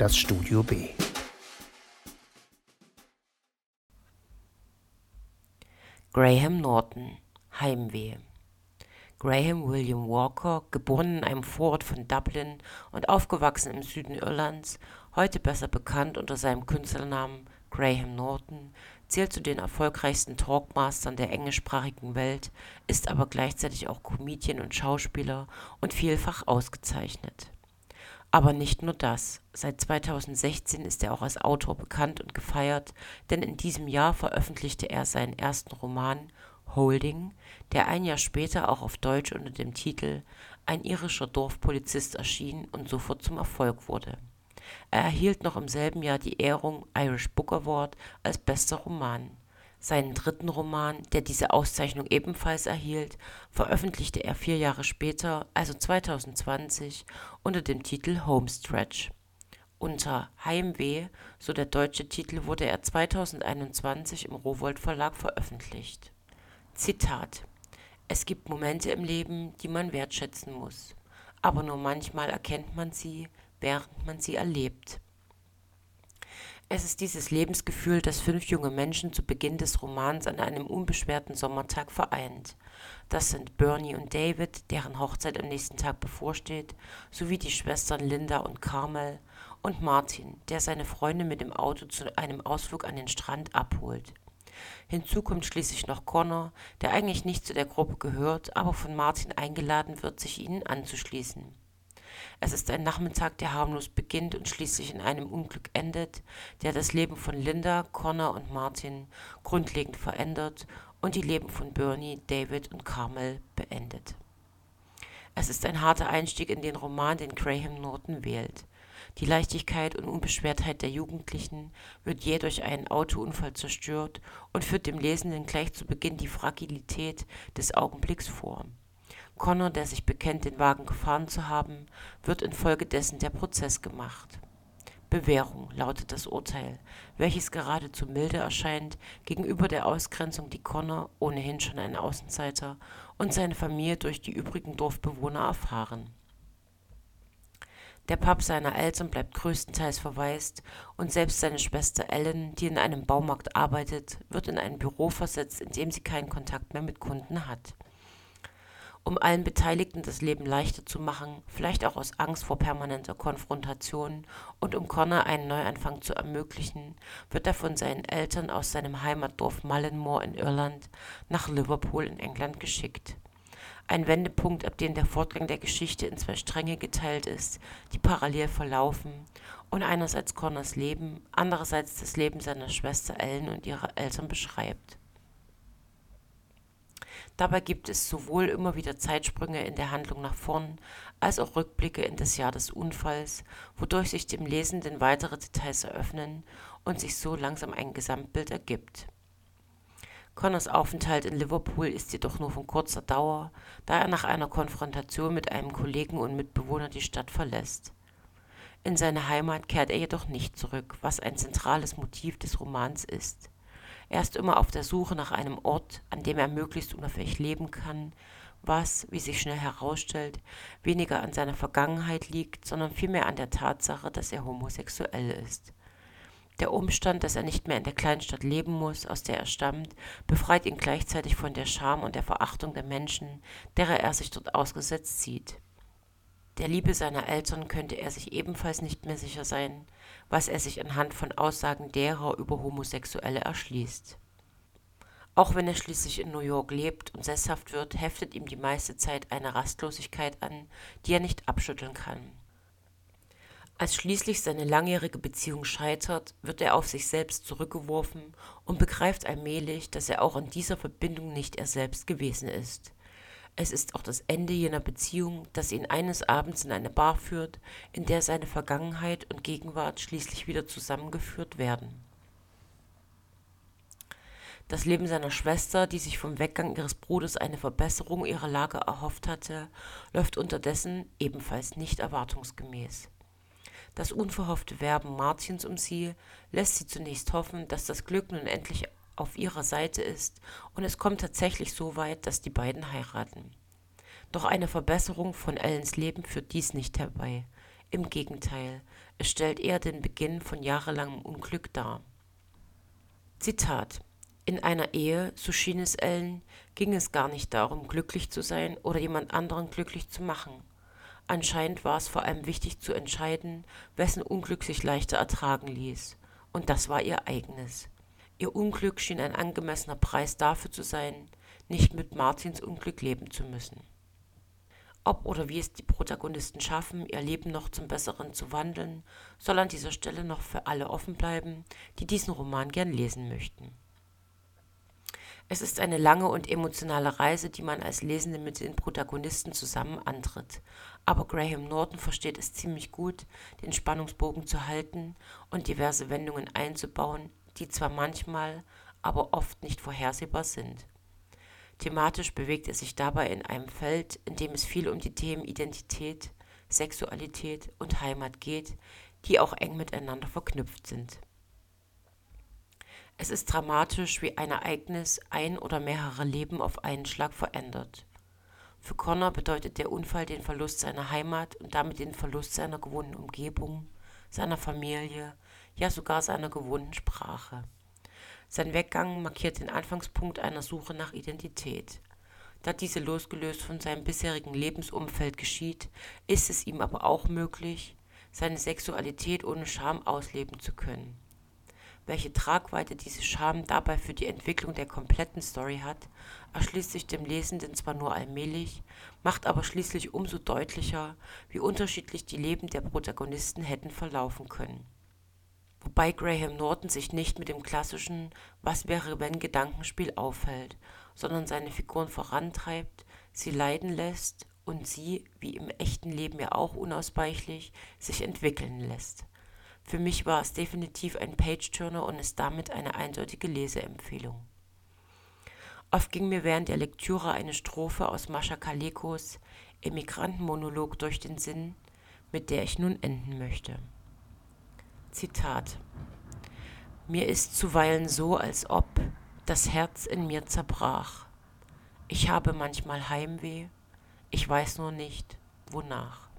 das Studio B. Graham Norton Heimweh Graham William Walker, geboren in einem Vorort von Dublin und aufgewachsen im Süden Irlands, heute besser bekannt unter seinem Künstlernamen Graham Norton, zählt zu den erfolgreichsten Talkmastern der englischsprachigen Welt, ist aber gleichzeitig auch Comedian und Schauspieler und vielfach ausgezeichnet. Aber nicht nur das. Seit 2016 ist er auch als Autor bekannt und gefeiert, denn in diesem Jahr veröffentlichte er seinen ersten Roman Holding, der ein Jahr später auch auf Deutsch unter dem Titel Ein irischer Dorfpolizist erschien und sofort zum Erfolg wurde er erhielt noch im selben Jahr die Ehrung Irish Book Award als bester Roman. Seinen dritten Roman, der diese Auszeichnung ebenfalls erhielt, veröffentlichte er vier Jahre später, also 2020, unter dem Titel Homestretch. Unter Heimweh, so der deutsche Titel, wurde er 2021 im Rowohlt Verlag veröffentlicht. Zitat Es gibt Momente im Leben, die man wertschätzen muss, aber nur manchmal erkennt man sie, während man sie erlebt. Es ist dieses Lebensgefühl, das fünf junge Menschen zu Beginn des Romans an einem unbeschwerten Sommertag vereint. Das sind Bernie und David, deren Hochzeit am nächsten Tag bevorsteht, sowie die Schwestern Linda und Carmel und Martin, der seine Freunde mit dem Auto zu einem Ausflug an den Strand abholt. Hinzu kommt schließlich noch Connor, der eigentlich nicht zu der Gruppe gehört, aber von Martin eingeladen wird, sich ihnen anzuschließen. Es ist ein Nachmittag, der harmlos beginnt und schließlich in einem Unglück endet, der das Leben von Linda, Connor und Martin grundlegend verändert und die Leben von Bernie, David und Carmel beendet. Es ist ein harter Einstieg in den Roman, den Graham Norton wählt. Die Leichtigkeit und Unbeschwertheit der Jugendlichen wird je durch einen Autounfall zerstört und führt dem Lesenden gleich zu Beginn die Fragilität des Augenblicks vor. Connor, der sich bekennt, den Wagen gefahren zu haben, wird infolgedessen der Prozess gemacht. Bewährung lautet das Urteil, welches geradezu milde erscheint gegenüber der Ausgrenzung, die Connor, ohnehin schon ein Außenseiter, und seine Familie durch die übrigen Dorfbewohner erfahren. Der Pub seiner Eltern bleibt größtenteils verwaist und selbst seine Schwester Ellen, die in einem Baumarkt arbeitet, wird in ein Büro versetzt, in dem sie keinen Kontakt mehr mit Kunden hat um allen Beteiligten das Leben leichter zu machen, vielleicht auch aus Angst vor permanenter Konfrontation und um Connor einen Neuanfang zu ermöglichen, wird er von seinen Eltern aus seinem Heimatdorf Mullenmore in Irland nach Liverpool in England geschickt. Ein Wendepunkt, ab dem der Fortgang der Geschichte in zwei Stränge geteilt ist, die parallel verlaufen und einerseits Connors Leben, andererseits das Leben seiner Schwester Ellen und ihrer Eltern beschreibt. Dabei gibt es sowohl immer wieder Zeitsprünge in der Handlung nach vorn, als auch Rückblicke in das Jahr des Unfalls, wodurch sich dem Lesenden weitere Details eröffnen und sich so langsam ein Gesamtbild ergibt. Connors Aufenthalt in Liverpool ist jedoch nur von kurzer Dauer, da er nach einer Konfrontation mit einem Kollegen und Mitbewohner die Stadt verlässt. In seine Heimat kehrt er jedoch nicht zurück, was ein zentrales Motiv des Romans ist. Er ist immer auf der Suche nach einem Ort, an dem er möglichst unauffällig leben kann, was, wie sich schnell herausstellt, weniger an seiner Vergangenheit liegt, sondern vielmehr an der Tatsache, dass er homosexuell ist. Der Umstand, dass er nicht mehr in der Kleinstadt leben muss, aus der er stammt, befreit ihn gleichzeitig von der Scham und der Verachtung der Menschen, derer er sich dort ausgesetzt sieht. Der Liebe seiner Eltern könnte er sich ebenfalls nicht mehr sicher sein, was er sich anhand von Aussagen derer über Homosexuelle erschließt. Auch wenn er schließlich in New York lebt und sesshaft wird, heftet ihm die meiste Zeit eine Rastlosigkeit an, die er nicht abschütteln kann. Als schließlich seine langjährige Beziehung scheitert, wird er auf sich selbst zurückgeworfen und begreift allmählich, dass er auch in dieser Verbindung nicht er selbst gewesen ist. Es ist auch das Ende jener Beziehung, das ihn eines Abends in eine Bar führt, in der seine Vergangenheit und Gegenwart schließlich wieder zusammengeführt werden. Das Leben seiner Schwester, die sich vom Weggang ihres Bruders eine Verbesserung ihrer Lage erhofft hatte, läuft unterdessen ebenfalls nicht erwartungsgemäß. Das unverhoffte Werben Martins um sie lässt sie zunächst hoffen, dass das Glück nun endlich auf ihrer Seite ist und es kommt tatsächlich so weit, dass die beiden heiraten. Doch eine Verbesserung von Ellens Leben führt dies nicht herbei. Im Gegenteil, es stellt eher den Beginn von jahrelangem Unglück dar. Zitat in einer Ehe, so schien es Ellen, ging es gar nicht darum, glücklich zu sein oder jemand anderen glücklich zu machen. Anscheinend war es vor allem wichtig zu entscheiden, wessen Unglück sich leichter ertragen ließ. Und das war ihr eigenes. Ihr Unglück schien ein angemessener Preis dafür zu sein, nicht mit Martins Unglück leben zu müssen. Ob oder wie es die Protagonisten schaffen, ihr Leben noch zum Besseren zu wandeln, soll an dieser Stelle noch für alle offen bleiben, die diesen Roman gern lesen möchten. Es ist eine lange und emotionale Reise, die man als Lesende mit den Protagonisten zusammen antritt. Aber Graham Norton versteht es ziemlich gut, den Spannungsbogen zu halten und diverse Wendungen einzubauen, die zwar manchmal, aber oft nicht vorhersehbar sind. Thematisch bewegt er sich dabei in einem Feld, in dem es viel um die Themen Identität, Sexualität und Heimat geht, die auch eng miteinander verknüpft sind. Es ist dramatisch, wie ein Ereignis ein oder mehrere Leben auf einen Schlag verändert. Für Connor bedeutet der Unfall den Verlust seiner Heimat und damit den Verlust seiner gewohnten Umgebung, seiner Familie, ja sogar seiner gewohnten Sprache. Sein Weggang markiert den Anfangspunkt einer Suche nach Identität. Da diese losgelöst von seinem bisherigen Lebensumfeld geschieht, ist es ihm aber auch möglich, seine Sexualität ohne Scham ausleben zu können. Welche Tragweite diese Scham dabei für die Entwicklung der kompletten Story hat, erschließt sich dem Lesenden zwar nur allmählich, macht aber schließlich umso deutlicher, wie unterschiedlich die Leben der Protagonisten hätten verlaufen können. Wobei Graham Norton sich nicht mit dem klassischen Was wäre wenn Gedankenspiel aufhält, sondern seine Figuren vorantreibt, sie leiden lässt und sie, wie im echten Leben ja auch unausweichlich, sich entwickeln lässt. Für mich war es definitiv ein Page-Turner und ist damit eine eindeutige Leseempfehlung. Oft ging mir während der Lektüre eine Strophe aus Mascha Kalekos Emigrantenmonolog durch den Sinn, mit der ich nun enden möchte. Zitat Mir ist zuweilen so, als ob das Herz in mir zerbrach. Ich habe manchmal Heimweh, ich weiß nur nicht, wonach.